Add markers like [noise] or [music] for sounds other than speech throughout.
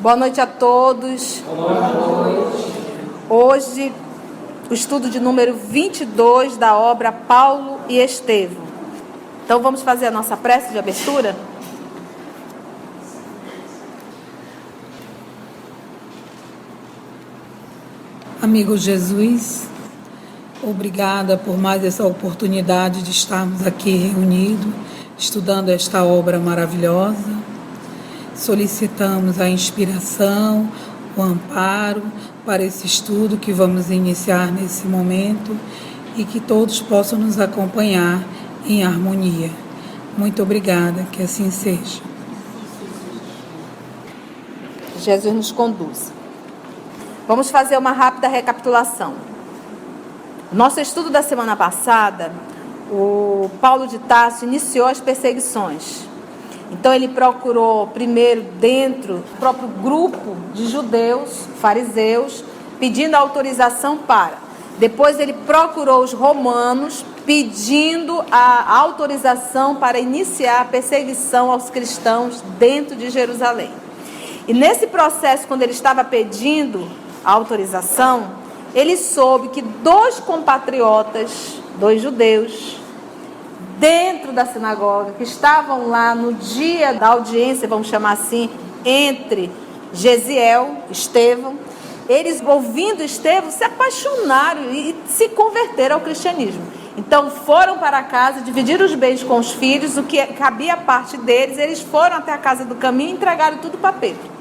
Boa noite a todos. Boa noite. Hoje, o estudo de número 22 da obra Paulo e Estevão. Então, vamos fazer a nossa prece de abertura? Amigo Jesus, obrigada por mais essa oportunidade de estarmos aqui reunidos, estudando esta obra maravilhosa solicitamos a inspiração, o amparo para esse estudo que vamos iniciar nesse momento e que todos possam nos acompanhar em harmonia. Muito obrigada, que assim seja. Jesus nos conduz. Vamos fazer uma rápida recapitulação. Nosso estudo da semana passada, o Paulo de Tarso iniciou as perseguições então ele procurou primeiro dentro do próprio grupo de judeus, fariseus, pedindo autorização para. Depois ele procurou os romanos pedindo a autorização para iniciar a perseguição aos cristãos dentro de Jerusalém. E nesse processo, quando ele estava pedindo autorização, ele soube que dois compatriotas, dois judeus, dentro da sinagoga, que estavam lá no dia da audiência, vamos chamar assim, entre Gesiel, Estevão, eles ouvindo Estevão se apaixonaram e se converteram ao cristianismo. Então foram para casa, dividiram os bens com os filhos, o que cabia a parte deles, eles foram até a casa do caminho e entregaram tudo para Pedro.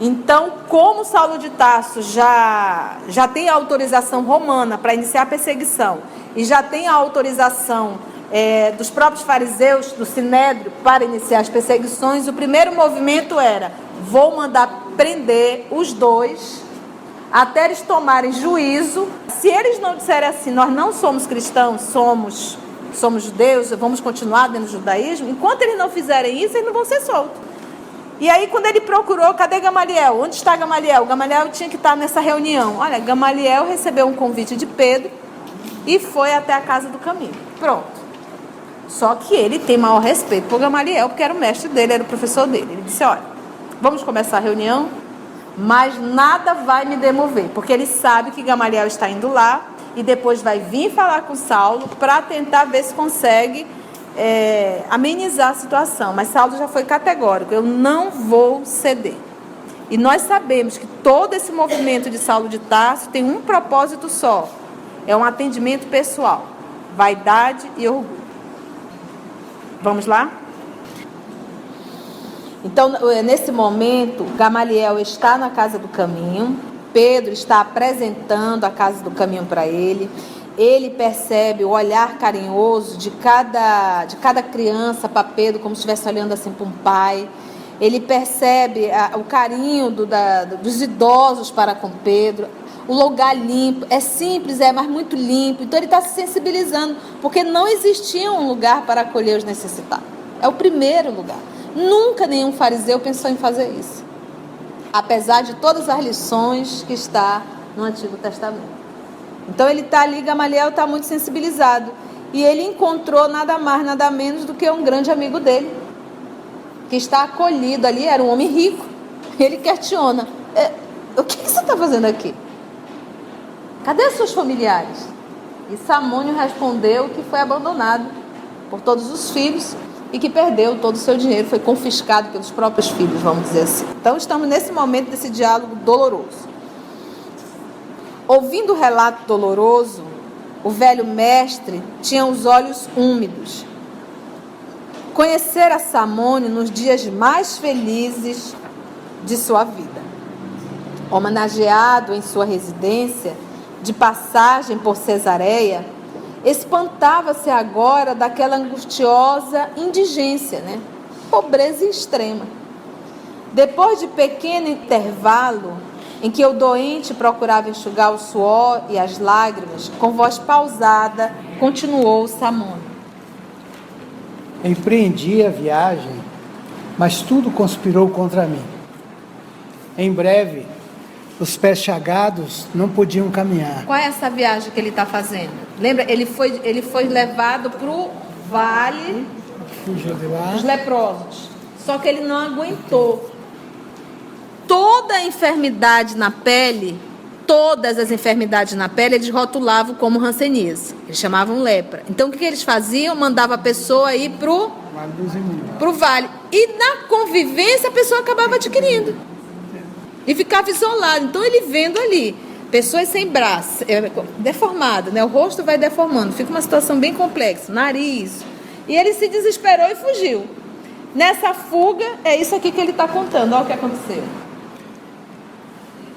Então, como Saulo de Tarso já, já tem autorização romana para iniciar a perseguição e já tem a autorização é, dos próprios fariseus, do Sinédrio, para iniciar as perseguições, o primeiro movimento era: vou mandar prender os dois até eles tomarem juízo. Se eles não disserem assim, nós não somos cristãos, somos somos judeus, vamos continuar dentro do judaísmo, enquanto eles não fizerem isso, eles não vão ser soltos. E aí, quando ele procurou, cadê Gamaliel? Onde está Gamaliel? Gamaliel tinha que estar nessa reunião. Olha, Gamaliel recebeu um convite de Pedro e foi até a casa do caminho. Pronto. Só que ele tem maior respeito por Gamaliel, porque era o mestre dele, era o professor dele. Ele disse: Olha, vamos começar a reunião, mas nada vai me demover, porque ele sabe que Gamaliel está indo lá e depois vai vir falar com Saulo para tentar ver se consegue é, amenizar a situação. Mas Saulo já foi categórico: eu não vou ceder. E nós sabemos que todo esse movimento de Saulo de Tarso tem um propósito só é um atendimento pessoal, vaidade e orgulho. Vamos lá? Então, é, nesse momento, Gamaliel está na casa do caminho, Pedro está apresentando a casa do caminho para ele. Ele percebe o olhar carinhoso de cada, de cada criança para Pedro, como se estivesse olhando assim para um pai. Ele percebe a, o carinho do, da, dos idosos para com Pedro, o lugar limpo, é simples, é, mas muito limpo. Então ele está se sensibilizando, porque não existia um lugar para acolher os necessitados. É o primeiro lugar. Nunca nenhum fariseu pensou em fazer isso. Apesar de todas as lições que está no Antigo Testamento. Então ele está ali, Gamaliel está muito sensibilizado. E ele encontrou nada mais, nada menos do que um grande amigo dele, que está acolhido ali, era um homem rico. Ele questiona: é, o que você está fazendo aqui? Cadê seus familiares? E Samônio respondeu que foi abandonado por todos os filhos e que perdeu todo o seu dinheiro, foi confiscado pelos próprios filhos, vamos dizer assim. Então estamos nesse momento desse diálogo doloroso. Ouvindo o relato doloroso, o velho mestre tinha os olhos úmidos. Conhecer Samônio nos dias mais felizes de sua vida. Homenageado em sua residência, de passagem por Cesareia, espantava-se agora daquela angustiosa indigência, né? pobreza extrema. Depois de pequeno intervalo, em que o doente procurava enxugar o suor e as lágrimas, com voz pausada, continuou Samônio. Empreendi a viagem, mas tudo conspirou contra mim. Em breve, os pés chagados não podiam caminhar. Qual é essa viagem que ele está fazendo? Lembra? Ele foi, ele foi levado para o vale dos leprosos. Só que ele não aguentou. Toda a enfermidade na pele, todas as enfermidades na pele, eles rotulavam como ranceníase. Eles chamavam lepra. Então o que, que eles faziam? Mandava a pessoa ir para o vale. E na convivência a pessoa acabava adquirindo. E ficava isolado. Então ele vendo ali, pessoas sem braço, é, deformada, né? O rosto vai deformando, fica uma situação bem complexa, nariz. E ele se desesperou e fugiu. Nessa fuga, é isso aqui que ele está contando. Olha o que aconteceu.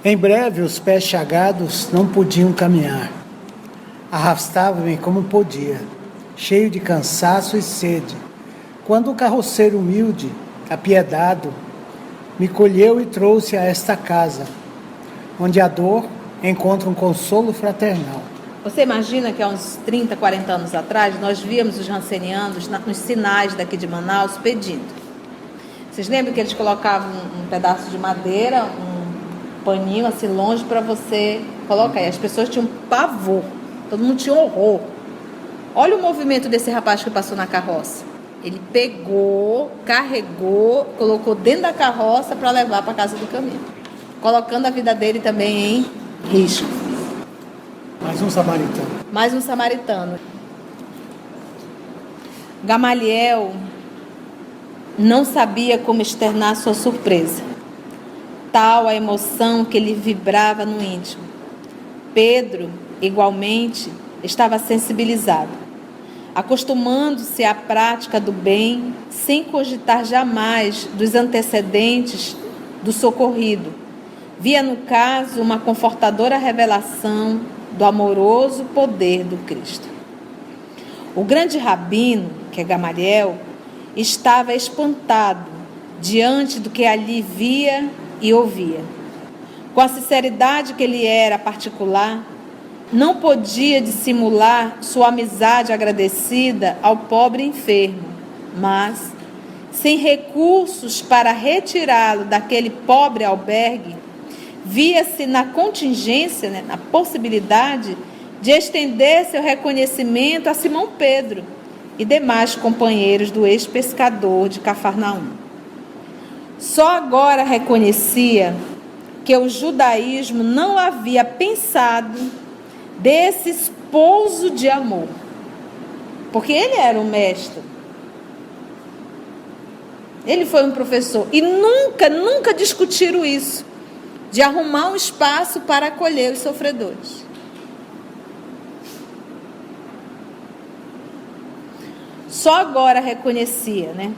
Em breve, os pés chagados não podiam caminhar. Arrastava-me como podia, cheio de cansaço e sede. Quando o carroceiro humilde, apiedado, me colheu e trouxe a esta casa, onde a dor encontra um consolo fraternal. Você imagina que há uns 30, 40 anos atrás, nós víamos os rancenianos nos sinais daqui de Manaus pedindo. Vocês lembram que eles colocavam um, pedaço de madeira, um paninho assim longe para você colocar? E as pessoas tinham pavor, todo mundo tinha horror. Olha o movimento desse rapaz que passou na carroça. Ele pegou, carregou, colocou dentro da carroça para levar para casa do caminho, colocando a vida dele também em risco. Mais um samaritano. Mais um samaritano. Gamaliel não sabia como externar sua surpresa. Tal a emoção que lhe vibrava no íntimo. Pedro, igualmente, estava sensibilizado acostumando-se à prática do bem, sem cogitar jamais dos antecedentes do socorrido. Via no caso uma confortadora revelação do amoroso poder do Cristo. O grande rabino, que é Gamaliel, estava espantado diante do que ali via e ouvia. Com a sinceridade que lhe era particular, não podia dissimular sua amizade agradecida ao pobre enfermo, mas, sem recursos para retirá-lo daquele pobre albergue, via-se na contingência, né, na possibilidade de estender seu reconhecimento a Simão Pedro e demais companheiros do ex-pescador de Cafarnaum. Só agora reconhecia que o judaísmo não havia pensado desse esposo de amor. Porque ele era um mestre. Ele foi um professor. E nunca, nunca discutiram isso. De arrumar um espaço para acolher os sofredores. Só agora reconhecia, né?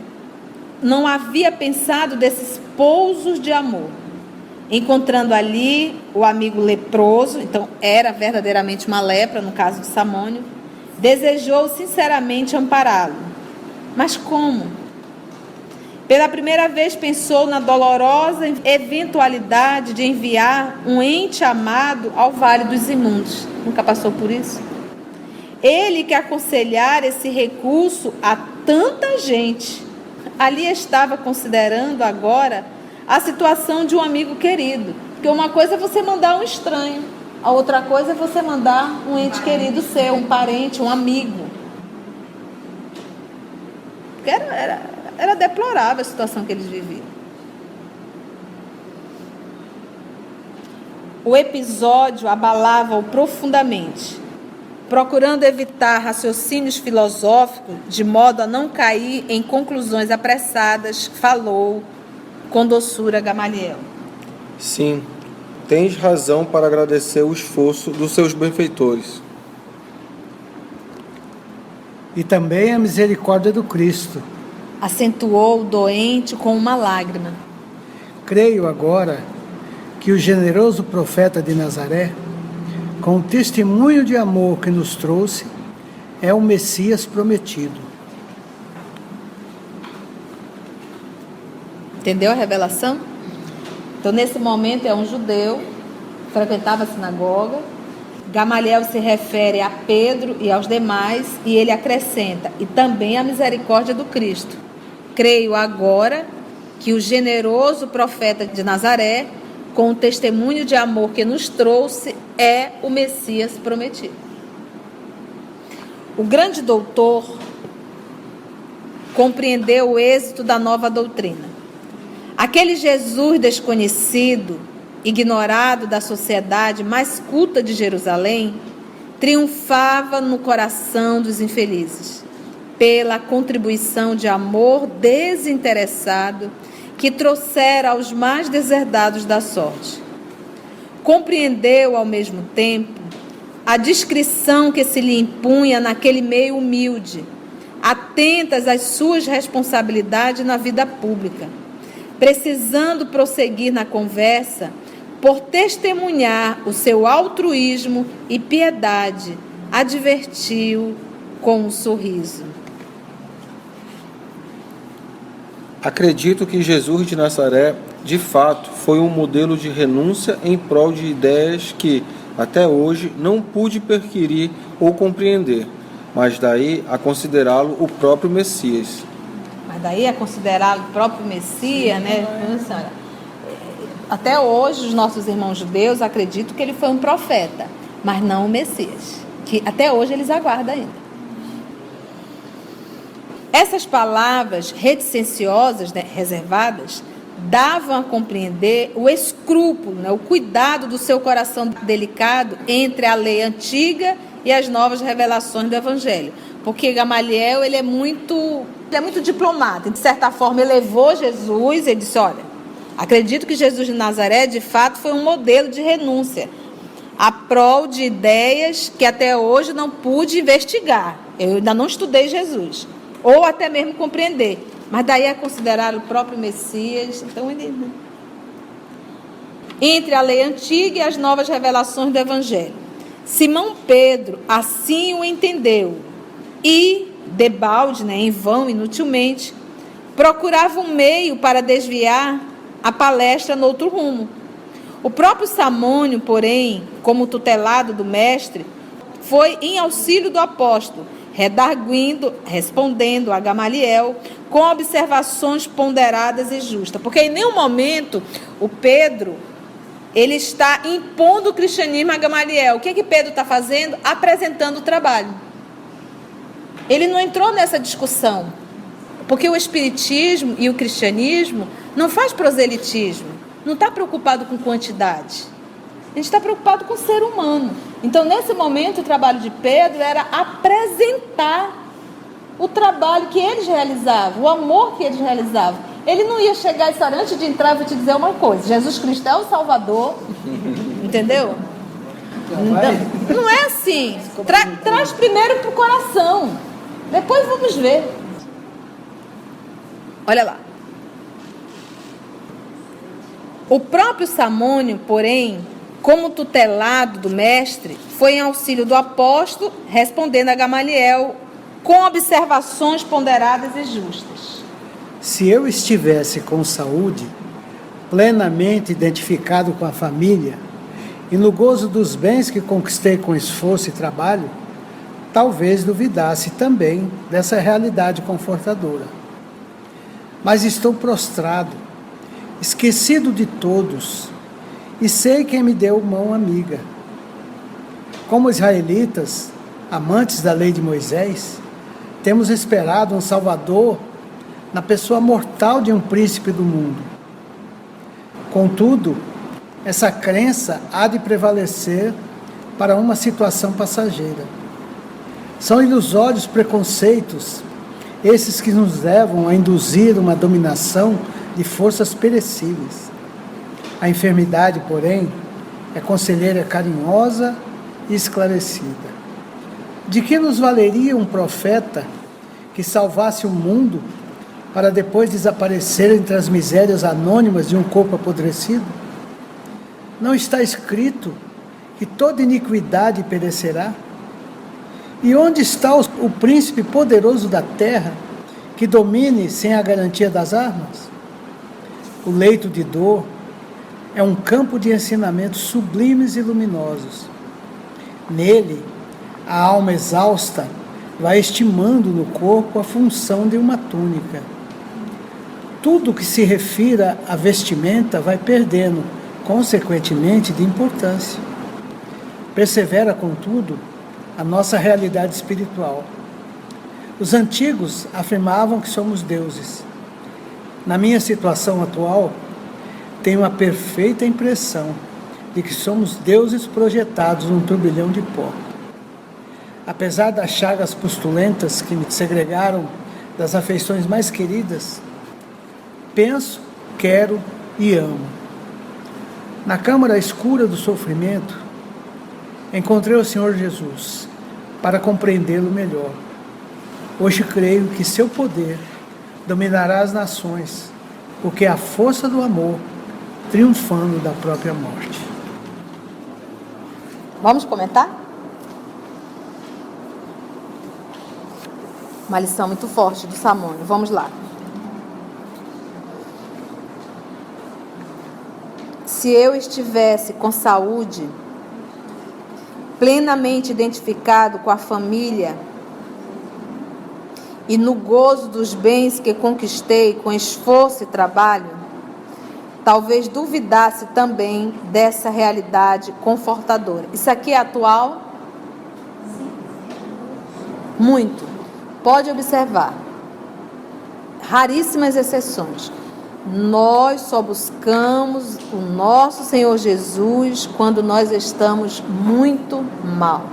Não havia pensado desses pousos de amor encontrando ali o amigo leproso, então era verdadeiramente uma lepra, no caso de Samônio, desejou sinceramente ampará-lo. Mas como? Pela primeira vez pensou na dolorosa eventualidade de enviar um ente amado ao Vale dos Imundos. Nunca passou por isso? Ele que aconselhar esse recurso a tanta gente, ali estava considerando agora a situação de um amigo querido. Porque uma coisa é você mandar um estranho, a outra coisa é você mandar um ente querido seu, um parente, um amigo. Era, era, era deplorável a situação que eles viviam. O episódio abalava-o profundamente, procurando evitar raciocínios filosóficos de modo a não cair em conclusões apressadas, falou com doçura Gamaliel. Sim, tens razão para agradecer o esforço dos seus benfeitores. E também a misericórdia do Cristo. Acentuou o doente com uma lágrima. Creio agora que o generoso profeta de Nazaré, com o testemunho de amor que nos trouxe, é o Messias prometido. Entendeu a revelação? Então, nesse momento, é um judeu, frequentava a sinagoga. Gamaliel se refere a Pedro e aos demais, e ele acrescenta, e também a misericórdia do Cristo. Creio agora que o generoso profeta de Nazaré, com o testemunho de amor que nos trouxe, é o Messias prometido. O grande doutor compreendeu o êxito da nova doutrina. Aquele Jesus desconhecido, ignorado da sociedade mais culta de Jerusalém, triunfava no coração dos infelizes pela contribuição de amor desinteressado que trouxera aos mais deserdados da sorte. Compreendeu ao mesmo tempo a discrição que se lhe impunha naquele meio humilde, atentas às suas responsabilidades na vida pública, precisando prosseguir na conversa por testemunhar o seu altruísmo e piedade, advertiu com um sorriso. Acredito que Jesus de Nazaré, de fato, foi um modelo de renúncia em prol de ideias que, até hoje, não pude perquirir ou compreender, mas daí a considerá-lo o próprio Messias. Mas daí a considerá-lo o próprio Messias, né? Até hoje, os nossos irmãos judeus acreditam que ele foi um profeta, mas não o Messias, que até hoje eles aguardam ainda. Essas palavras reticenciosas, né, reservadas, davam a compreender o escrúpulo, né, o cuidado do seu coração delicado entre a lei antiga e as novas revelações do Evangelho. Porque Gamaliel ele é muito, ele é muito diplomata. De certa forma, ele levou Jesus e disse: Olha, acredito que Jesus de Nazaré, de fato, foi um modelo de renúncia a prol de ideias que até hoje não pude investigar. Eu ainda não estudei Jesus ou até mesmo compreender. Mas daí é considerar o próprio Messias. Então, ele... Né? entre a lei antiga e as novas revelações do Evangelho. Simão Pedro assim o entendeu e, debalde, né, em vão, inutilmente, procurava um meio para desviar a palestra no outro rumo. O próprio Samônio, porém, como tutelado do mestre, foi em auxílio do apóstolo redarguindo, respondendo a Gamaliel com observações ponderadas e justas. Porque em nenhum momento o Pedro ele está impondo o cristianismo a Gamaliel. O que, que Pedro está fazendo? Apresentando o trabalho. Ele não entrou nessa discussão. Porque o espiritismo e o cristianismo não faz proselitismo. Não está preocupado com quantidade. A gente está preocupado com o ser humano. Então, nesse momento, o trabalho de Pedro era apresentar o trabalho que eles realizavam, o amor que eles realizavam. Ele não ia chegar e antes de entrar, vou te dizer uma coisa: Jesus Cristo é o Salvador, [laughs] entendeu? Não, não é assim. Tra, traz primeiro para o coração, depois vamos ver. Olha lá. O próprio Samônio, porém, como tutelado do mestre, foi em auxílio do apóstolo, respondendo a Gamaliel com observações ponderadas e justas. Se eu estivesse com saúde, plenamente identificado com a família e no gozo dos bens que conquistei com esforço e trabalho, talvez duvidasse também dessa realidade confortadora. Mas estou prostrado, esquecido de todos, e sei quem me deu mão amiga. Como israelitas, amantes da lei de Moisés, temos esperado um Salvador na pessoa mortal de um príncipe do mundo. Contudo, essa crença há de prevalecer para uma situação passageira. São ilusórios preconceitos esses que nos levam a induzir uma dominação de forças perecíveis. A enfermidade, porém, é conselheira carinhosa e esclarecida. De que nos valeria um profeta que salvasse o mundo para depois desaparecer entre as misérias anônimas de um corpo apodrecido? Não está escrito que toda iniquidade perecerá? E onde está o príncipe poderoso da terra que domine sem a garantia das armas? O leito de dor, é um campo de ensinamentos sublimes e luminosos. Nele, a alma exausta vai estimando no corpo a função de uma túnica. Tudo que se refira à vestimenta vai perdendo consequentemente de importância. Persevera, contudo, a nossa realidade espiritual. Os antigos afirmavam que somos deuses. Na minha situação atual, tenho a perfeita impressão de que somos deuses projetados num turbilhão de pó. Apesar das chagas postulentas que me segregaram das afeições mais queridas, penso, quero e amo. Na câmara escura do sofrimento, encontrei o Senhor Jesus para compreendê-lo melhor. Hoje creio que seu poder dominará as nações, porque é a força do amor triunfando da própria morte. Vamos comentar? Uma lição muito forte do Samônio. Vamos lá. Se eu estivesse com saúde, plenamente identificado com a família e no gozo dos bens que conquistei com esforço e trabalho, talvez duvidasse também dessa realidade confortadora. Isso aqui é atual? Muito. Pode observar. Raríssimas exceções. Nós só buscamos o nosso Senhor Jesus quando nós estamos muito mal.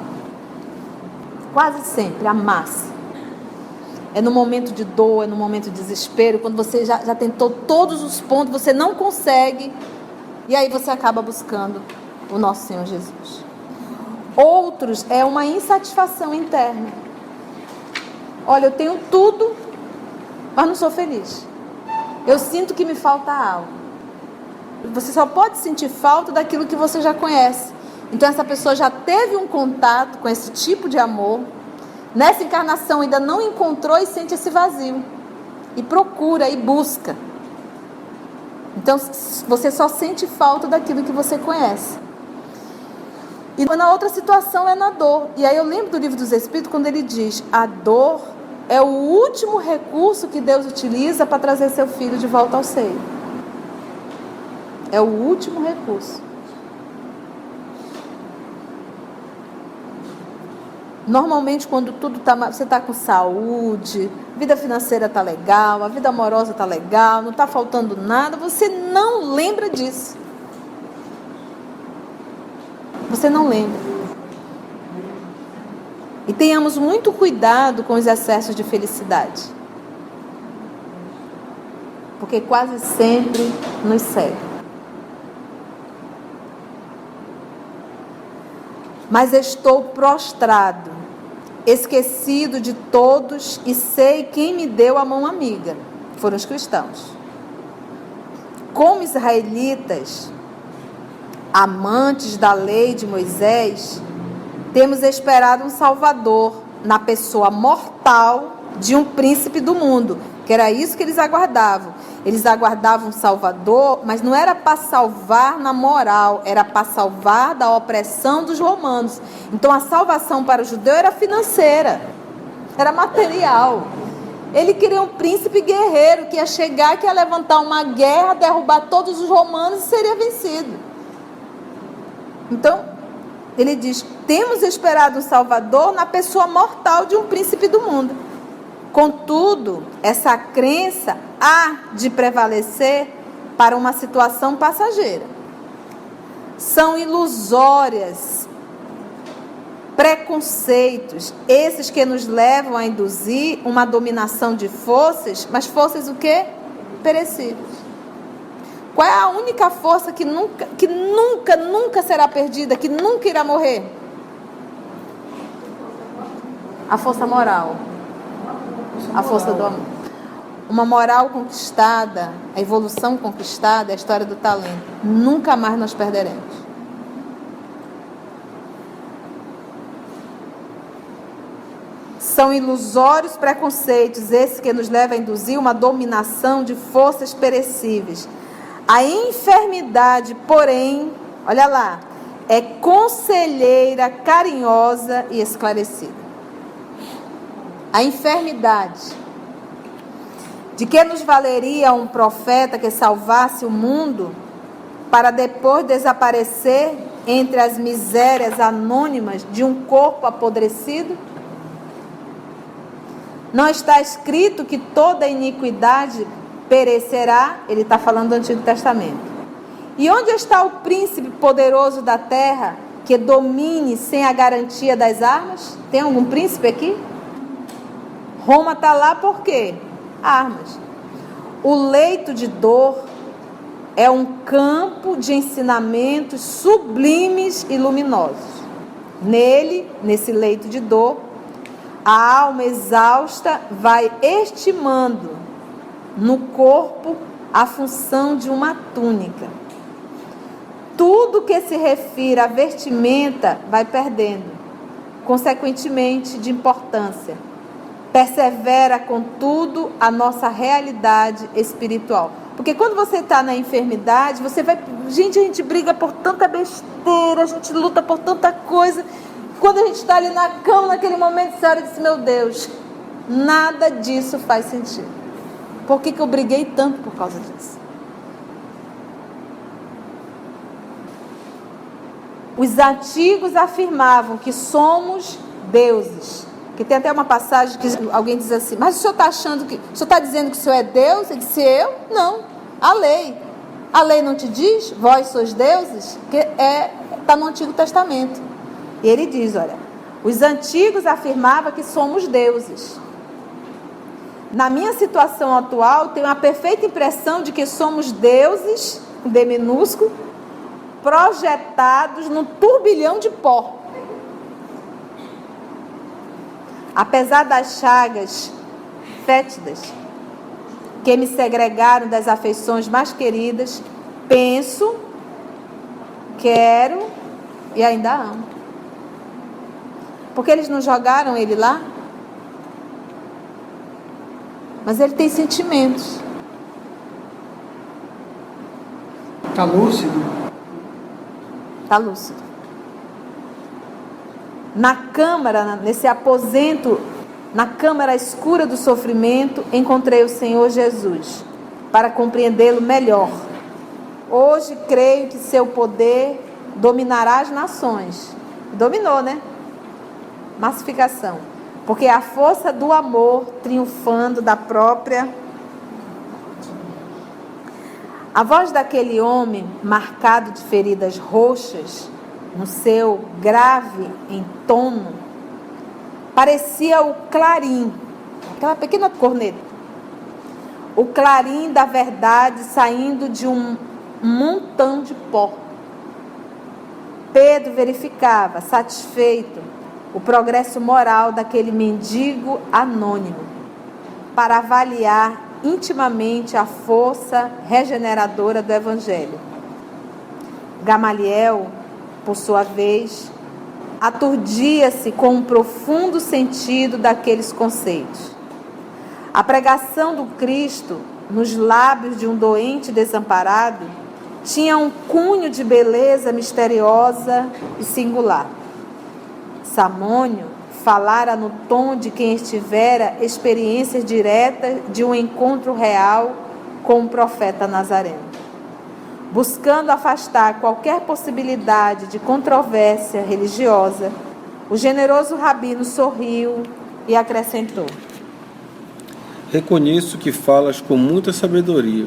Quase sempre, a massa. É no momento de dor, é no momento de desespero, quando você já, já tentou todos os pontos, você não consegue, e aí você acaba buscando o nosso Senhor Jesus. Outros é uma insatisfação interna. Olha, eu tenho tudo, mas não sou feliz. Eu sinto que me falta algo. Você só pode sentir falta daquilo que você já conhece. Então essa pessoa já teve um contato com esse tipo de amor, Nessa encarnação ainda não encontrou e sente esse vazio. E procura e busca. Então você só sente falta daquilo que você conhece. E na outra situação é na dor. E aí eu lembro do livro dos Espíritos quando ele diz: a dor é o último recurso que Deus utiliza para trazer seu filho de volta ao seio. É o último recurso. Normalmente, quando tudo tá, você está com saúde, vida financeira está legal, a vida amorosa está legal, não está faltando nada, você não lembra disso. Você não lembra. E tenhamos muito cuidado com os excessos de felicidade. Porque quase sempre nos segue. Mas estou prostrado esquecido de todos e sei quem me deu a mão amiga. Foram os cristãos. Como israelitas, amantes da lei de Moisés, temos esperado um Salvador na pessoa mortal de um príncipe do mundo, que era isso que eles aguardavam. Eles aguardavam um Salvador, mas não era para salvar na moral, era para salvar da opressão dos romanos. Então a salvação para o judeu era financeira, era material. Ele queria um príncipe guerreiro que ia chegar, que ia levantar uma guerra, derrubar todos os romanos e seria vencido. Então, ele diz: temos esperado um Salvador na pessoa mortal de um príncipe do mundo. Contudo, essa crença há de prevalecer para uma situação passageira. São ilusórias preconceitos, esses que nos levam a induzir uma dominação de forças, mas forças o quê? Perecíveis. Qual é a única força que nunca, que nunca, nunca será perdida, que nunca irá morrer? A força moral. A força do amor uma moral conquistada, a evolução conquistada, é a história do talento. Nunca mais nós perderemos. São ilusórios preconceitos esses que nos levam a induzir uma dominação de forças perecíveis. A enfermidade, porém, olha lá, é conselheira, carinhosa e esclarecida. A enfermidade de que nos valeria um profeta que salvasse o mundo para depois desaparecer entre as misérias anônimas de um corpo apodrecido? Não está escrito que toda iniquidade perecerá? Ele está falando do Antigo Testamento. E onde está o príncipe poderoso da terra que domine sem a garantia das armas? Tem algum príncipe aqui? Roma está lá por quê? Armas. O leito de dor é um campo de ensinamentos sublimes e luminosos. Nele, nesse leito de dor, a alma exausta vai estimando no corpo a função de uma túnica. Tudo que se refira à vestimenta vai perdendo, consequentemente, de importância. Persevera, contudo, a nossa realidade espiritual. Porque quando você está na enfermidade, você vai. Gente, a gente briga por tanta besteira, a gente luta por tanta coisa. Quando a gente está ali na cama, naquele momento, você olha e diz: Meu Deus, nada disso faz sentido. Por que, que eu briguei tanto por causa disso? Os antigos afirmavam que somos deuses. Que tem até uma passagem que alguém diz assim, mas o senhor está achando que. O senhor está dizendo que o senhor é Deus? Ele disse, eu? Não. A lei. A lei não te diz, vós sois deuses? Que é está no Antigo Testamento. E ele diz, olha, os antigos afirmavam que somos deuses. Na minha situação atual, tenho a perfeita impressão de que somos deuses, D minúsculo, projetados no turbilhão de pó. Apesar das chagas fétidas que me segregaram das afeições mais queridas, penso, quero e ainda amo. Porque eles não jogaram ele lá? Mas ele tem sentimentos. Está lúcido? Está lúcido na câmara, nesse aposento, na câmara escura do sofrimento, encontrei o Senhor Jesus para compreendê-lo melhor. Hoje creio que seu poder dominará as nações. Dominou, né? Massificação. Porque a força do amor triunfando da própria. A voz daquele homem marcado de feridas roxas no seu grave em tono, parecia o clarim, aquela pequena corneta. O clarim da verdade saindo de um montão de pó. Pedro verificava, satisfeito, o progresso moral daquele mendigo anônimo, para avaliar intimamente a força regeneradora do Evangelho. Gamaliel por sua vez, aturdia-se com um profundo sentido daqueles conceitos. A pregação do Cristo nos lábios de um doente desamparado tinha um cunho de beleza misteriosa e singular. Samônio falara no tom de quem estivera experiências diretas de um encontro real com o profeta Nazareno buscando afastar qualquer possibilidade de controvérsia religiosa, o generoso rabino sorriu e acrescentou: Reconheço que falas com muita sabedoria.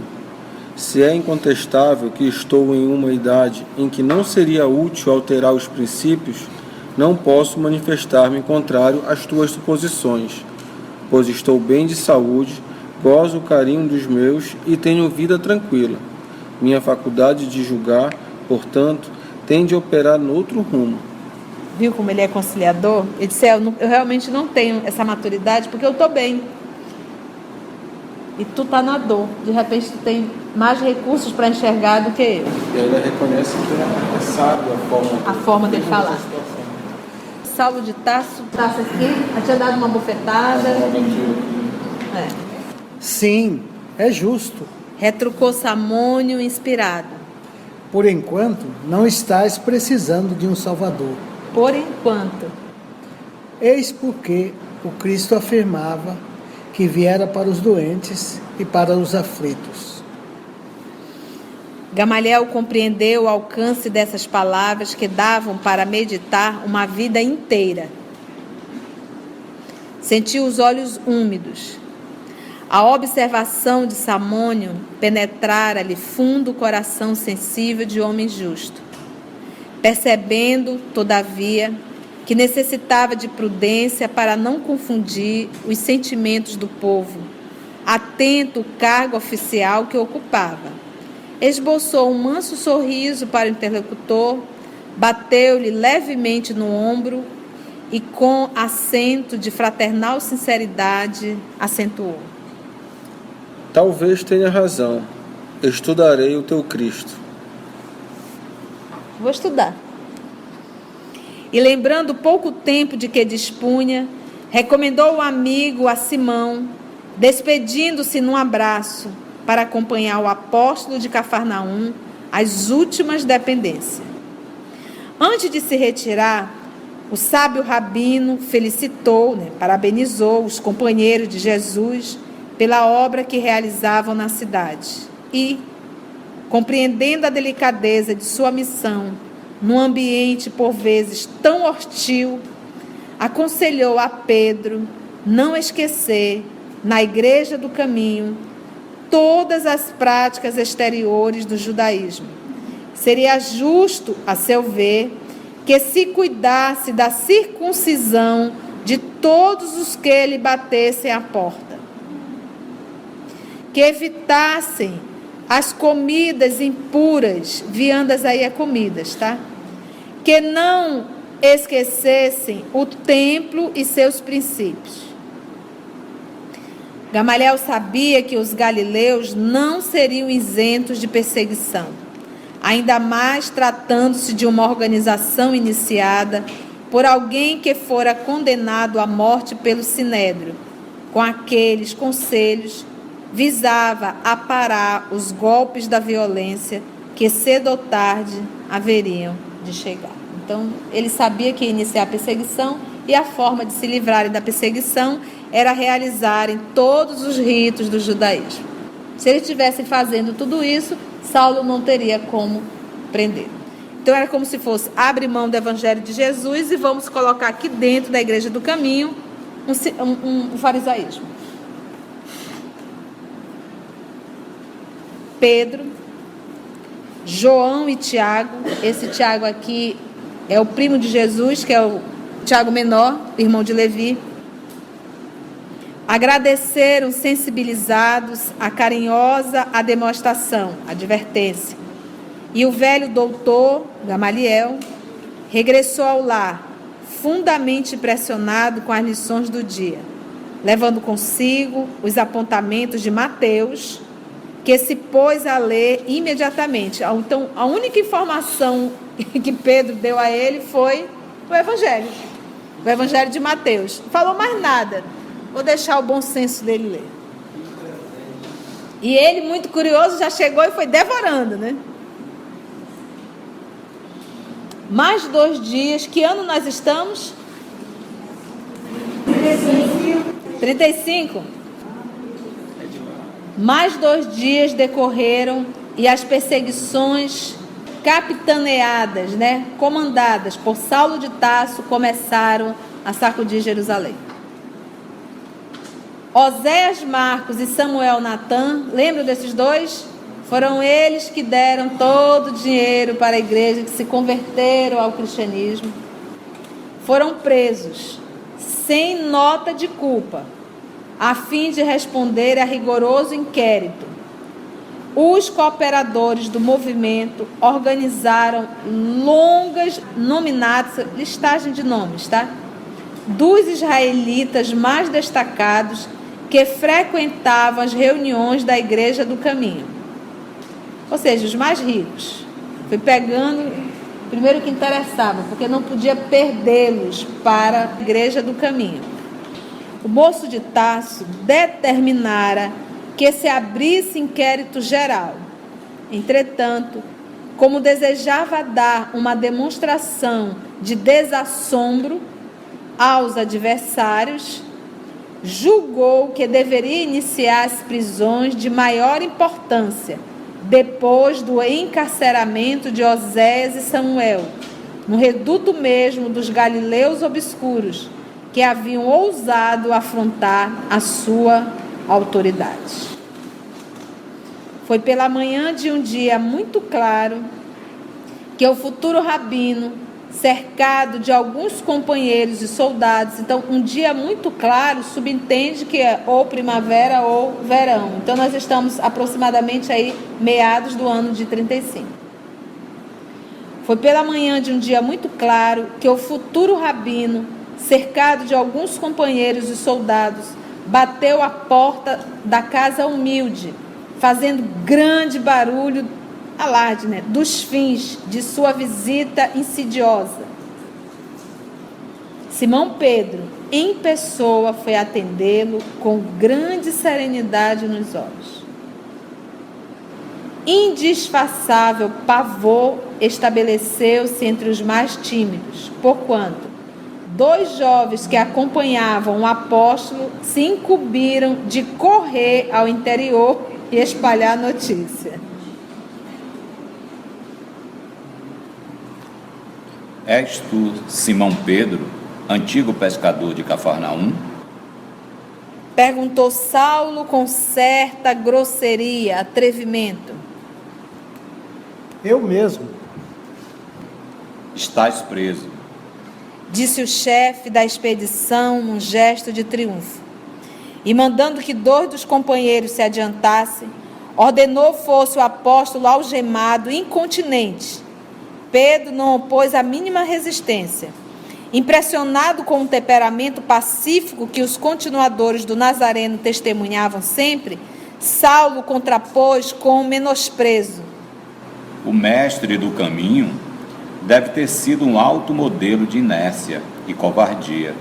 Se é incontestável que estou em uma idade em que não seria útil alterar os princípios, não posso manifestar-me contrário às tuas suposições, pois estou bem de saúde, gozo o carinho dos meus e tenho vida tranquila minha faculdade de julgar, portanto, tem de operar noutro rumo. Viu como ele é conciliador? Ele disse: é, eu, eu realmente não tenho essa maturidade porque eu estou bem. E tu tá na dor. De repente tu tem mais recursos para enxergar do que eu. E aí ele reconhece que é necessário a forma, a forma dele falar. Saulo de Tasso, Tasso aqui, tinha dado uma bofetada. É. Sim, é justo. Retrucou Samônio inspirado. Por enquanto, não estás precisando de um Salvador. Por enquanto. Eis porque o Cristo afirmava que viera para os doentes e para os aflitos. Gamaliel compreendeu o alcance dessas palavras que davam para meditar uma vida inteira. Sentiu os olhos úmidos. A observação de Samônio penetrara-lhe fundo o coração sensível de homem justo. Percebendo, todavia, que necessitava de prudência para não confundir os sentimentos do povo, atento o cargo oficial que ocupava esboçou um manso sorriso para o interlocutor, bateu-lhe levemente no ombro e, com acento de fraternal sinceridade, acentuou: Talvez tenha razão. Estudarei o teu Cristo. Vou estudar. E lembrando pouco tempo de que dispunha, recomendou o amigo a Simão, despedindo-se num abraço para acompanhar o apóstolo de Cafarnaum às últimas dependências. Antes de se retirar, o sábio rabino felicitou, né, parabenizou os companheiros de Jesus pela obra que realizavam na cidade e, compreendendo a delicadeza de sua missão num ambiente por vezes tão hostil, aconselhou a Pedro não esquecer, na igreja do caminho, todas as práticas exteriores do judaísmo. Seria justo, a seu ver, que se cuidasse da circuncisão de todos os que lhe batessem a porta. Que evitassem as comidas impuras, viandas aí é comidas, tá? Que não esquecessem o templo e seus princípios Gamaliel sabia que os galileus não seriam isentos de perseguição, ainda mais tratando-se de uma organização iniciada por alguém que fora condenado à morte pelo sinédrio. Com aqueles conselhos, visava aparar os golpes da violência que cedo ou tarde haveriam de chegar. Então, ele sabia que ia iniciar a perseguição e a forma de se livrarem da perseguição era realizarem todos os ritos do judaísmo. Se eles estivessem fazendo tudo isso, Saulo não teria como prender. Então era como se fosse abre mão do evangelho de Jesus e vamos colocar aqui dentro da igreja do caminho um, um, um farisaísmo. Pedro, João e Tiago. Esse Tiago aqui é o primo de Jesus, que é o Tiago menor, irmão de Levi. Agradeceram sensibilizados a carinhosa a demonstração, advertência. E o velho doutor Gamaliel regressou ao lar, fundamente impressionado com as lições do dia, levando consigo os apontamentos de Mateus, que se pôs a ler imediatamente. Então, a única informação [laughs] que Pedro deu a ele foi o Evangelho, o Evangelho de Mateus. Não falou mais nada. Vou deixar o bom senso dele ler. E ele, muito curioso, já chegou e foi devorando, né? Mais dois dias. Que ano nós estamos? 35. 35. Mais dois dias decorreram e as perseguições capitaneadas, né, comandadas por Saulo de Tarso, começaram a sacudir Jerusalém. Oséias Marcos e Samuel Natan, lembram desses dois? Foram eles que deram todo o dinheiro para a igreja, que se converteram ao cristianismo. Foram presos, sem nota de culpa, a fim de responder a rigoroso inquérito. Os cooperadores do movimento organizaram longas nominatas, listagem de nomes, tá? Dos israelitas mais destacados que frequentavam as reuniões da Igreja do Caminho. Ou seja, os mais ricos. Fui pegando primeiro que interessava, porque não podia perdê-los para a Igreja do Caminho. O moço de Tasso determinara que se abrisse inquérito geral. Entretanto, como desejava dar uma demonstração de desassombro aos adversários, julgou que deveria iniciar as prisões de maior importância, depois do encarceramento de Osés e Samuel, no reduto mesmo dos galileus obscuros, que haviam ousado afrontar a sua autoridade. Foi pela manhã de um dia muito claro que o futuro rabino, cercado de alguns companheiros e soldados, então um dia muito claro subentende que é ou primavera ou verão. Então nós estamos aproximadamente aí meados do ano de 35. Foi pela manhã de um dia muito claro que o futuro rabino, cercado de alguns companheiros e soldados, bateu a porta da casa humilde fazendo grande barulho, alarde, né, dos fins de sua visita insidiosa. Simão Pedro, em pessoa, foi atendê-lo com grande serenidade nos olhos. Indisfaçável pavor estabeleceu-se entre os mais tímidos, porquanto dois jovens que acompanhavam o apóstolo se incumbiram de correr ao interior e espalhar a notícia. És tu Simão Pedro, antigo pescador de Cafarnaum? Perguntou Saulo com certa grosseria, atrevimento. Eu mesmo. Estás preso. Disse o chefe da expedição num gesto de triunfo e mandando que dois dos companheiros se adiantassem, ordenou fosse o apóstolo algemado incontinente. Pedro não opôs a mínima resistência. Impressionado com o temperamento pacífico que os continuadores do Nazareno testemunhavam sempre, Saulo contrapôs com menosprezo. O mestre do caminho deve ter sido um alto modelo de inércia e covardia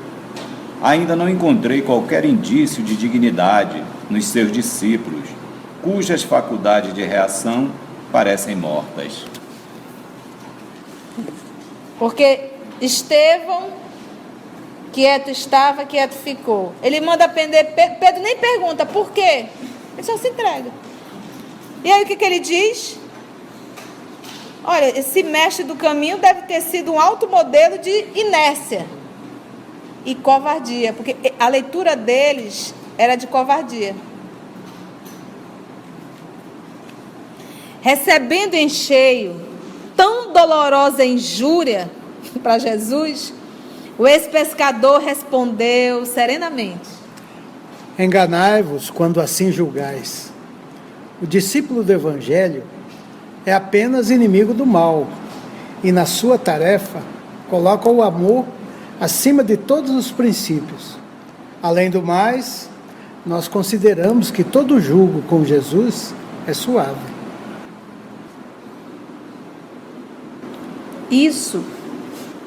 ainda não encontrei qualquer indício de dignidade nos seus discípulos, cujas faculdades de reação parecem mortas. Porque Estevão, quieto estava, quieto ficou. Ele manda prender Pedro, nem pergunta por quê. Ele só se entrega. E aí o que, que ele diz? Olha, esse mestre do caminho deve ter sido um alto modelo de inércia e covardia, porque a leitura deles era de covardia. Recebendo em cheio tão dolorosa injúria [laughs] para Jesus, o ex-pescador respondeu serenamente: Enganai-vos quando assim julgais. O discípulo do Evangelho é apenas inimigo do mal e, na sua tarefa, coloca o amor acima de todos os princípios. Além do mais, nós consideramos que todo julgo com Jesus é suave. Isso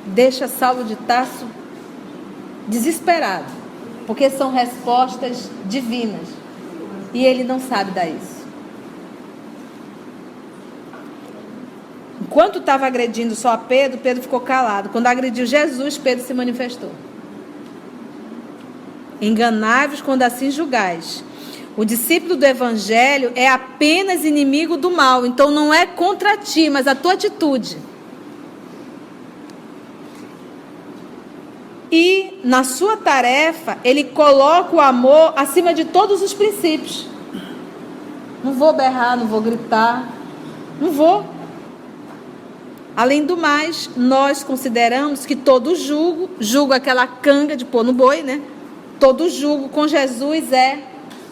deixa Saulo de Tarso desesperado, porque são respostas divinas e ele não sabe dar isso. Enquanto estava agredindo só Pedro, Pedro ficou calado. Quando agrediu Jesus, Pedro se manifestou. Enganai-vos quando assim julgais. O discípulo do evangelho é apenas inimigo do mal, então não é contra ti, mas a tua atitude. E na sua tarefa, ele coloca o amor acima de todos os princípios. Não vou berrar, não vou gritar, não vou. Além do mais, nós consideramos que todo julgo, julgo aquela canga de pôr no boi, né? Todo julgo com Jesus é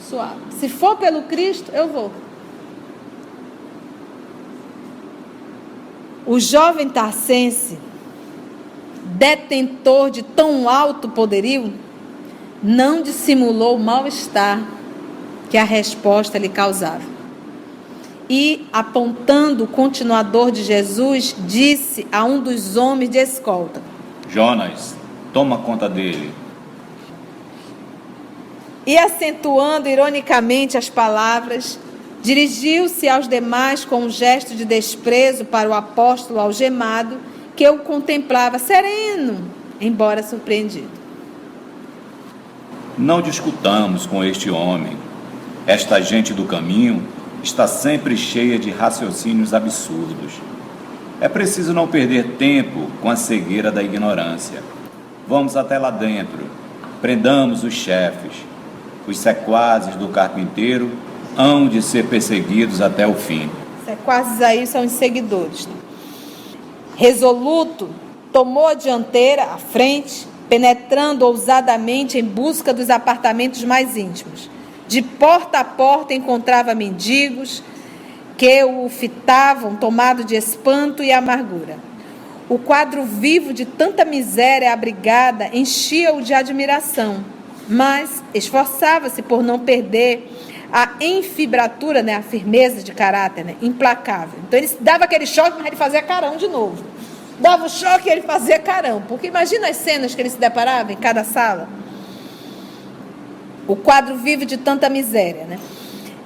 suave. Se for pelo Cristo, eu vou. O jovem tarcense, detentor de tão alto poderio, não dissimulou o mal-estar que a resposta lhe causava e, apontando o continuador de Jesus, disse a um dos homens de escolta: Jonas, toma conta dele. E, acentuando ironicamente as palavras, dirigiu-se aos demais com um gesto de desprezo para o apóstolo algemado, que o contemplava sereno, embora surpreendido. Não discutamos com este homem. Esta gente do caminho está sempre cheia de raciocínios absurdos. É preciso não perder tempo com a cegueira da ignorância. Vamos até lá dentro, prendamos os chefes. Os sequazes do carpinteiro hão de ser perseguidos até o fim. Sequazes aí são os seguidores. Resoluto, tomou a dianteira, à frente, penetrando ousadamente em busca dos apartamentos mais íntimos. De porta a porta encontrava mendigos que o fitavam, tomado de espanto e amargura. O quadro vivo de tanta miséria abrigada enchia-o de admiração, mas esforçava-se por não perder a enfibratura, né, a firmeza de caráter, né, implacável. Então ele dava aquele choque, mas ele fazia carão de novo. Dava o choque e ele fazia carão. Porque imagina as cenas que ele se deparava em cada sala o quadro vive de tanta miséria, né?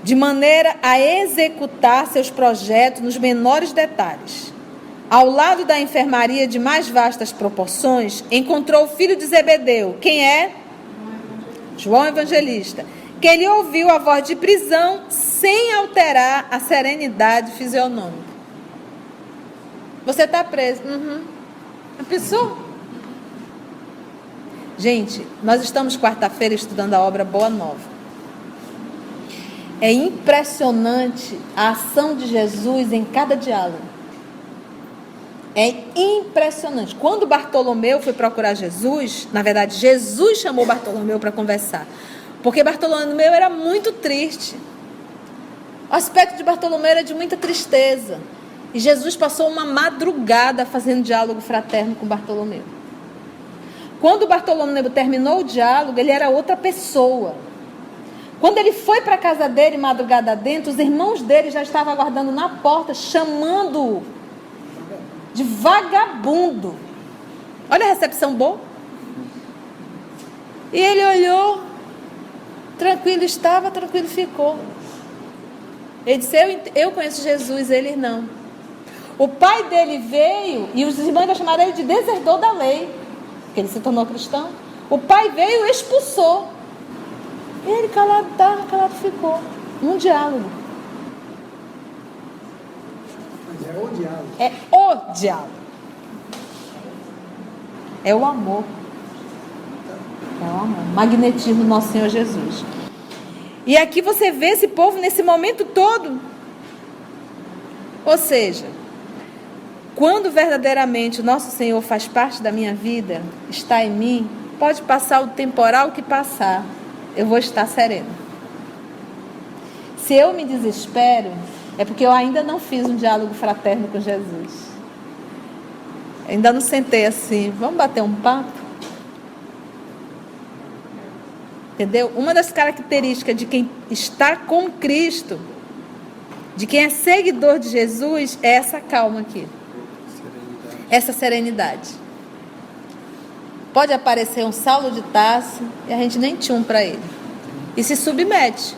de maneira a executar seus projetos nos menores detalhes. Ao lado da enfermaria de mais vastas proporções, encontrou o filho de Zebedeu. Quem é? João Evangelista. Que ele ouviu a voz de prisão sem alterar a serenidade fisionômica. Você está preso. Uhum. A pessoa Gente, nós estamos quarta-feira estudando a obra Boa Nova. É impressionante a ação de Jesus em cada diálogo. É impressionante. Quando Bartolomeu foi procurar Jesus, na verdade, Jesus chamou Bartolomeu para conversar. Porque Bartolomeu era muito triste. O aspecto de Bartolomeu era de muita tristeza. E Jesus passou uma madrugada fazendo diálogo fraterno com Bartolomeu. Quando Bartolomeu terminou o diálogo, ele era outra pessoa. Quando ele foi para a casa dele, madrugada dentro, os irmãos dele já estavam aguardando na porta, chamando-o de vagabundo. Olha a recepção boa. E ele olhou, tranquilo estava, tranquilo ficou. Ele disse: Eu, eu conheço Jesus, ele não. O pai dele veio e os irmãos chamaram ele de desertor da lei que ele se tornou cristão. O pai veio e expulsou. E ele calado estava, calado ficou. Um diálogo. Mas é o diálogo. É o diálogo. É o amor. É o amor. Magnetismo do nosso Senhor Jesus. E aqui você vê esse povo nesse momento todo. Ou seja, quando verdadeiramente o nosso Senhor faz parte da minha vida, está em mim, pode passar o temporal que passar, eu vou estar sereno. Se eu me desespero, é porque eu ainda não fiz um diálogo fraterno com Jesus. Ainda não sentei assim, vamos bater um papo? Entendeu? Uma das características de quem está com Cristo, de quem é seguidor de Jesus, é essa calma aqui essa serenidade. Pode aparecer um Saulo de Tarso e a gente nem tinha um para ele. E se submete.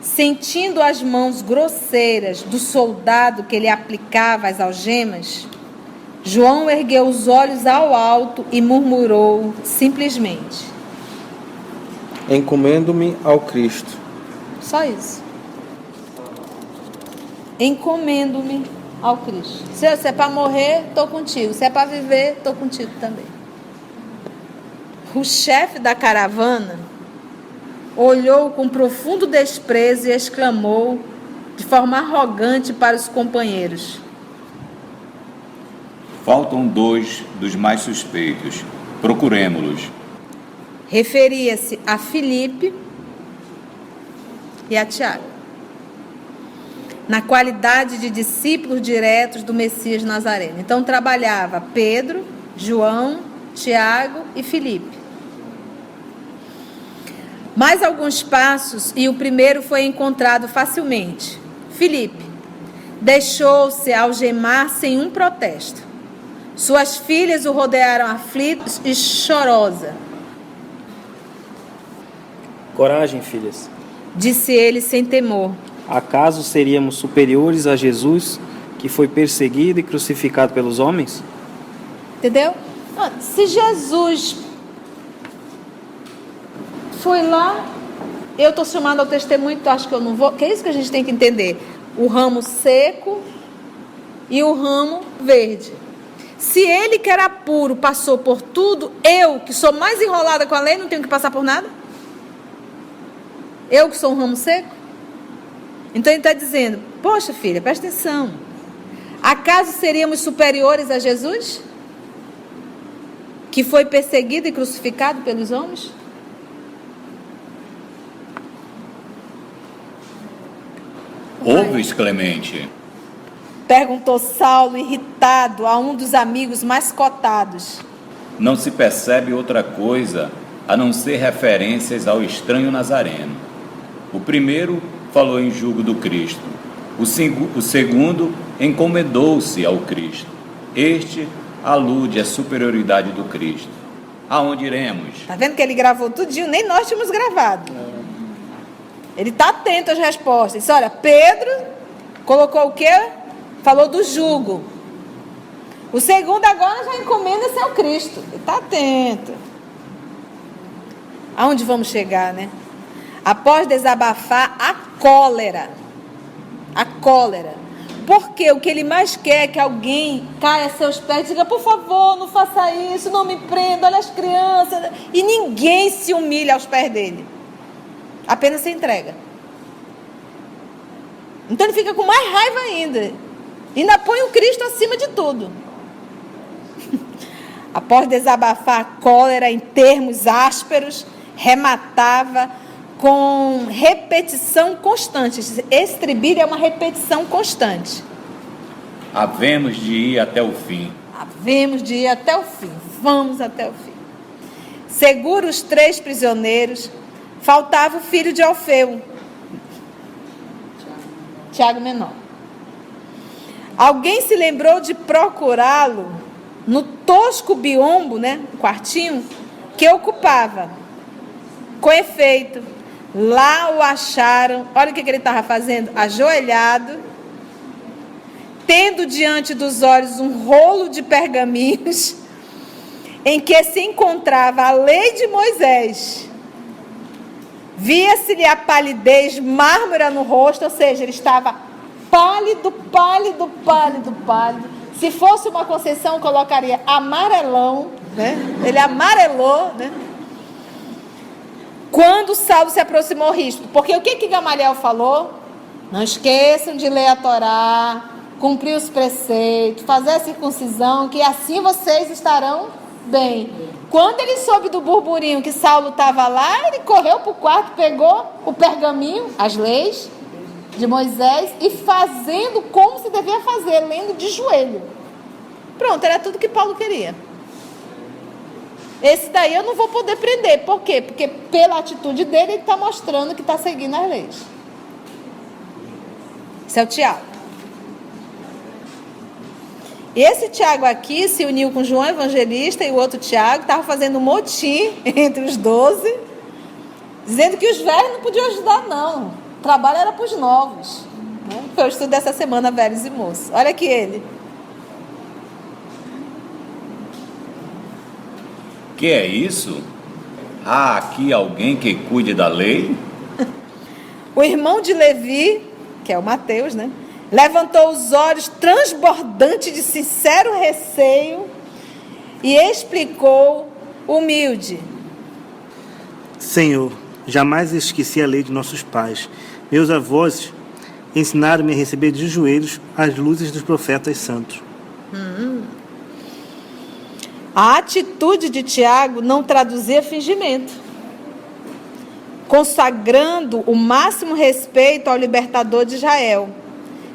Sentindo as mãos grosseiras do soldado que lhe aplicava as algemas, João ergueu os olhos ao alto e murmurou simplesmente: Encomendo-me ao Cristo. Só isso encomendo-me ao Cristo. Se é para morrer, estou contigo. Se é para viver, estou contigo também. O chefe da caravana olhou com profundo desprezo e exclamou de forma arrogante para os companheiros: Faltam dois dos mais suspeitos. Procuremos-los. Referia-se a Filipe e a Tiago na qualidade de discípulos diretos do Messias Nazareno. Então trabalhava Pedro, João, Tiago e Filipe. Mais alguns passos e o primeiro foi encontrado facilmente. Filipe deixou-se algemar sem um protesto. Suas filhas o rodearam aflitos e chorosa. Coragem, filhas, disse ele sem temor. Acaso seríamos superiores a Jesus, que foi perseguido e crucificado pelos homens? Entendeu? Se Jesus foi lá, Eu estou chamando ao testemunho, tu acha que eu não vou? Que é isso que a gente tem que entender. O ramo seco e o ramo verde. Se ele que era puro passou por tudo, eu, que sou mais enrolada com a lei, não tenho que passar por nada? Eu que sou um ramo seco? Então ele está dizendo: Poxa, filha, presta atenção. Acaso seríamos superiores a Jesus? Que foi perseguido e crucificado pelos homens? Ouves, Clemente? Perguntou Saulo, irritado, a um dos amigos mais cotados. Não se percebe outra coisa a não ser referências ao estranho nazareno. O primeiro falou em julgo do Cristo. O, o segundo encomendou-se ao Cristo. Este alude à superioridade do Cristo. Aonde iremos? Tá vendo que ele gravou tudinho? Nem nós tínhamos gravado. Ele está atento às respostas. Disse, olha, Pedro colocou o quê? Falou do jugo. O segundo agora já encomenda-se ao Cristo. Ele está atento. Aonde vamos chegar, né? Após desabafar a cólera. A cólera. Porque o que ele mais quer é que alguém caia a seus pés e diga, por favor, não faça isso, não me prenda, olha as crianças. E ninguém se humilha aos pés dele. Apenas se entrega. Então ele fica com mais raiva ainda. Ainda põe o Cristo acima de tudo. [laughs] Após desabafar a cólera em termos ásperos, rematava com repetição constante. Estribilho é uma repetição constante. Havemos de ir até o fim. Havemos de ir até o fim. Vamos até o fim. Segura os três prisioneiros, faltava o filho de Alfeu, Tiago Menor. Alguém se lembrou de procurá-lo no tosco biombo, né, quartinho, que ocupava. Com efeito, lá o acharam, olha o que, que ele estava fazendo, ajoelhado, tendo diante dos olhos um rolo de pergaminhos, [laughs] em que se encontrava a lei de Moisés Via-se-lhe a palidez mármora no rosto, ou seja, ele estava pálido, pálido, pálido, pálido. Se fosse uma conceição, colocaria amarelão, né? Ele amarelou, né? Quando Saulo se aproximou Risto, porque o que que Gamaliel falou? Não esqueçam de ler a Torá, cumprir os preceitos, fazer a circuncisão, que assim vocês estarão bem. Quando ele soube do burburinho que Saulo estava lá, ele correu para o quarto, pegou o pergaminho, as leis de Moisés e fazendo como se devia fazer, lendo de joelho. Pronto, era tudo que Paulo queria. Esse daí eu não vou poder prender. Por quê? Porque pela atitude dele, ele está mostrando que está seguindo as leis. Esse é o Tiago. Esse Tiago aqui se uniu com João Evangelista e o outro Tiago, estava fazendo um motim [laughs] entre os doze, dizendo que os velhos não podiam ajudar, não. O trabalho era para os novos. Né? Foi o estudo dessa semana, velhos e moços. Olha aqui ele. Que é isso? Há aqui alguém que cuide da lei? o irmão de Levi, que é o Mateus, né? levantou os olhos transbordantes de sincero receio e explicou, humilde: Senhor, jamais esqueci a lei de nossos pais. Meus avós ensinaram-me a receber de joelhos as luzes dos profetas santos. Hum. A atitude de Tiago não traduzia fingimento, consagrando o máximo respeito ao libertador de Israel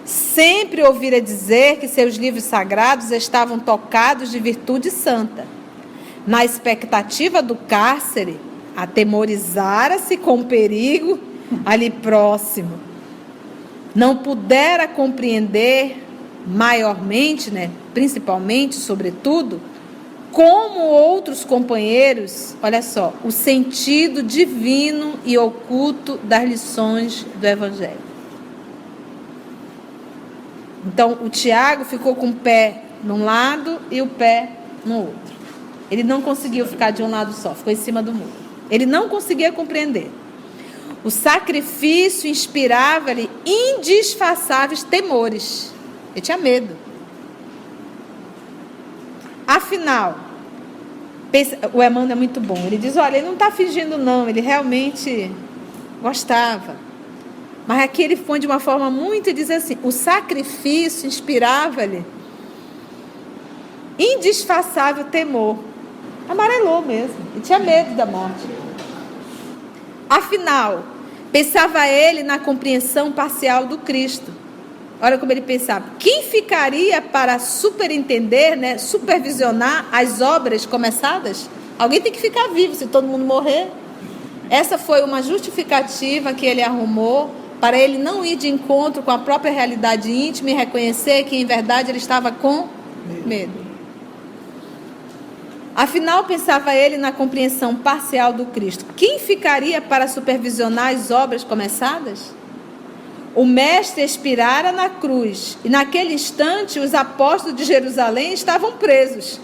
sempre ouvira dizer que seus livros sagrados estavam tocados de virtude santa. Na expectativa do cárcere, atemorizara-se com o perigo ali próximo. Não pudera compreender maiormente, né, principalmente, sobretudo, como outros companheiros, olha só, o sentido divino e oculto das lições do Evangelho. Então, o Tiago ficou com o pé num lado e o pé no outro. Ele não conseguiu ficar de um lado só, ficou em cima do muro. Ele não conseguia compreender. O sacrifício inspirava-lhe indisfaçáveis temores. Ele tinha medo. Afinal, o Emmanuel é muito bom. Ele diz: olha, ele não está fingindo, não. Ele realmente gostava. Mas aqui ele foi de uma forma muito e diz assim: o sacrifício inspirava-lhe indisfaçável temor. Amarelou mesmo. E tinha medo da morte. Afinal, pensava ele na compreensão parcial do Cristo. Olha como ele pensava. Quem ficaria para superentender, né, supervisionar as obras começadas? Alguém tem que ficar vivo se todo mundo morrer. Essa foi uma justificativa que ele arrumou para ele não ir de encontro com a própria realidade íntima e reconhecer que em verdade ele estava com medo. Afinal, pensava ele na compreensão parcial do Cristo. Quem ficaria para supervisionar as obras começadas? O Mestre expirara na cruz e, naquele instante, os apóstolos de Jerusalém estavam presos.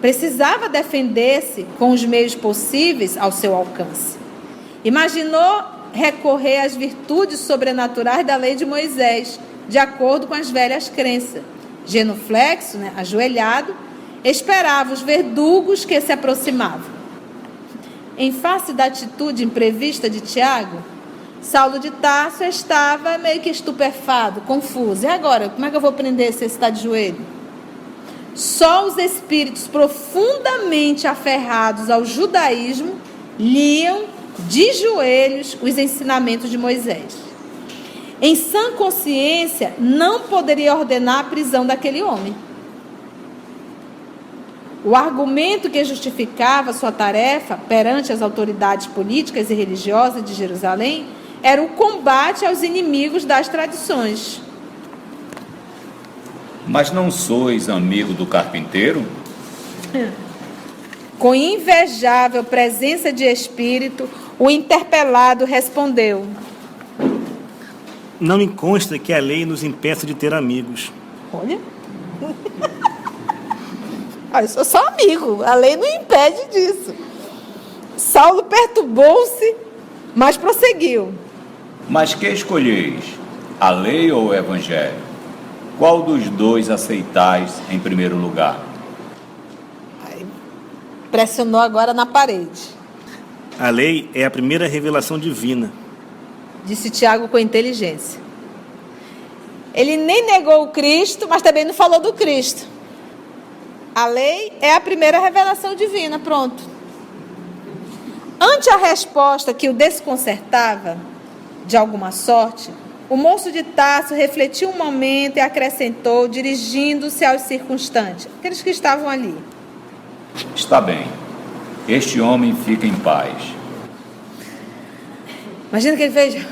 Precisava defender-se com os meios possíveis ao seu alcance. Imaginou recorrer às virtudes sobrenaturais da lei de Moisés, de acordo com as velhas crenças. Genuflexo, né, ajoelhado, esperava os verdugos que se aproximavam. Em face da atitude imprevista de Tiago, Saulo de Tarso estava meio que estupefado, confuso. E agora, como é que eu vou prender se está de joelho? Só os espíritos profundamente aferrados ao judaísmo liam de joelhos os ensinamentos de Moisés. Em sã consciência, não poderia ordenar a prisão daquele homem. O argumento que justificava sua tarefa perante as autoridades políticas e religiosas de Jerusalém era o combate aos inimigos das tradições. Mas não sois amigo do carpinteiro? [laughs] Com invejável presença de espírito, o interpelado respondeu: Não me consta que a lei nos impeça de ter amigos. Olha. [laughs] Ah, eu sou só amigo, a lei não impede disso. Saulo perturbou-se, mas prosseguiu. Mas que escolheis, a lei ou o evangelho? Qual dos dois aceitais em primeiro lugar? Aí, pressionou agora na parede. A lei é a primeira revelação divina. Disse Tiago com inteligência. Ele nem negou o Cristo, mas também não falou do Cristo. A lei é a primeira revelação divina, pronto. Ante a resposta que o desconcertava, de alguma sorte, o moço de Tasso refletiu um momento e acrescentou, dirigindo-se aos circunstantes, aqueles que estavam ali. Está bem, este homem fica em paz. Imagina que ele fez.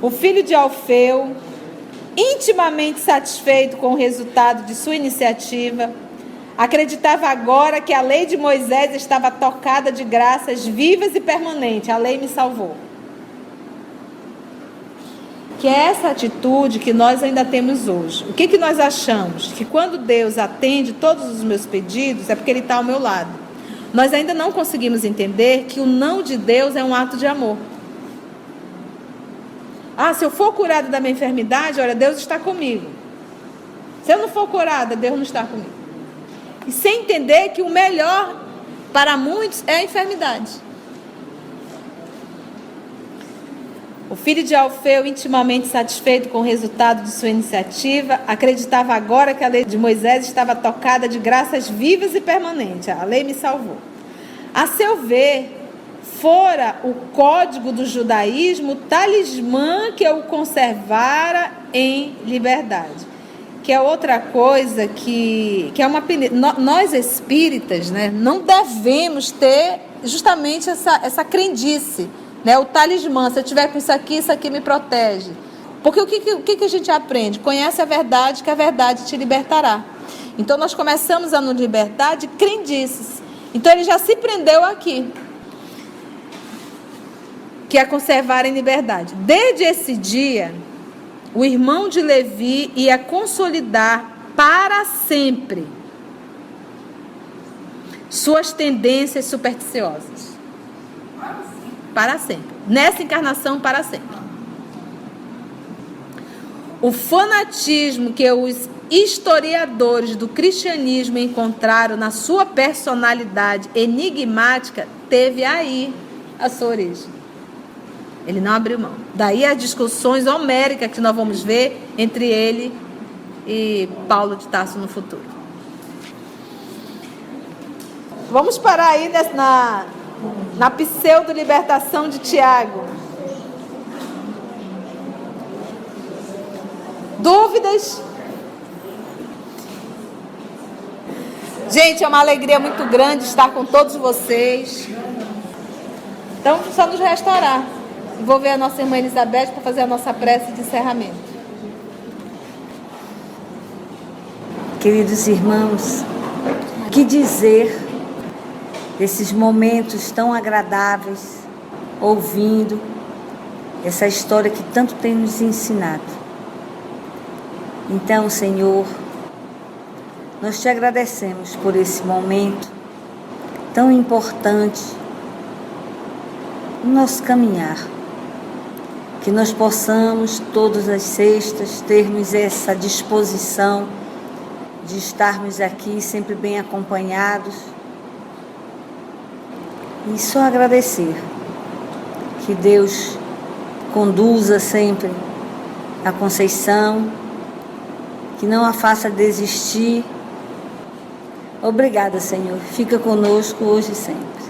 O filho de Alfeu intimamente satisfeito com o resultado de sua iniciativa, acreditava agora que a lei de Moisés estava tocada de graças vivas e permanentes. A lei me salvou. Que é essa atitude que nós ainda temos hoje. O que, que nós achamos? Que quando Deus atende todos os meus pedidos é porque Ele está ao meu lado. Nós ainda não conseguimos entender que o não de Deus é um ato de amor. Ah, se eu for curada da minha enfermidade, olha, Deus está comigo. Se eu não for curada, Deus não está comigo. E sem entender que o melhor para muitos é a enfermidade. O filho de Alfeu, intimamente satisfeito com o resultado de sua iniciativa, acreditava agora que a lei de Moisés estava tocada de graças vivas e permanentes. A lei me salvou. A seu ver, fora o código do judaísmo, talismã que o conservara em liberdade. Que é outra coisa que, que é uma nós espíritas, né, não devemos ter justamente essa, essa crendice, né, o talismã. Se eu tiver com isso aqui, isso aqui me protege. Porque o que, o que a gente aprende? Conhece a verdade, que a verdade te libertará. Então nós começamos a nos libertar de crendices. Então ele já se prendeu aqui que a conservar em liberdade. Desde esse dia, o irmão de Levi ia consolidar para sempre suas tendências supersticiosas. para sempre. Nessa encarnação, para sempre. O fanatismo que os historiadores do cristianismo encontraram na sua personalidade enigmática teve aí a sua origem. Ele não abriu mão. Daí as discussões homéricas que nós vamos ver entre ele e Paulo de Tarso no futuro. Vamos parar aí na, na pseudo-libertação de Tiago. Dúvidas? Gente, é uma alegria muito grande estar com todos vocês. Então, só nos restaurar. Vou ver a nossa irmã Elizabeth para fazer a nossa prece de encerramento. Queridos irmãos, que dizer desses momentos tão agradáveis, ouvindo essa história que tanto tem nos ensinado. Então, Senhor, nós te agradecemos por esse momento tão importante no nosso caminhar. Que nós possamos, todas as sextas, termos essa disposição de estarmos aqui sempre bem acompanhados. E só agradecer que Deus conduza sempre a Conceição que não a faça desistir. Obrigada, Senhor. Fica conosco hoje e sempre.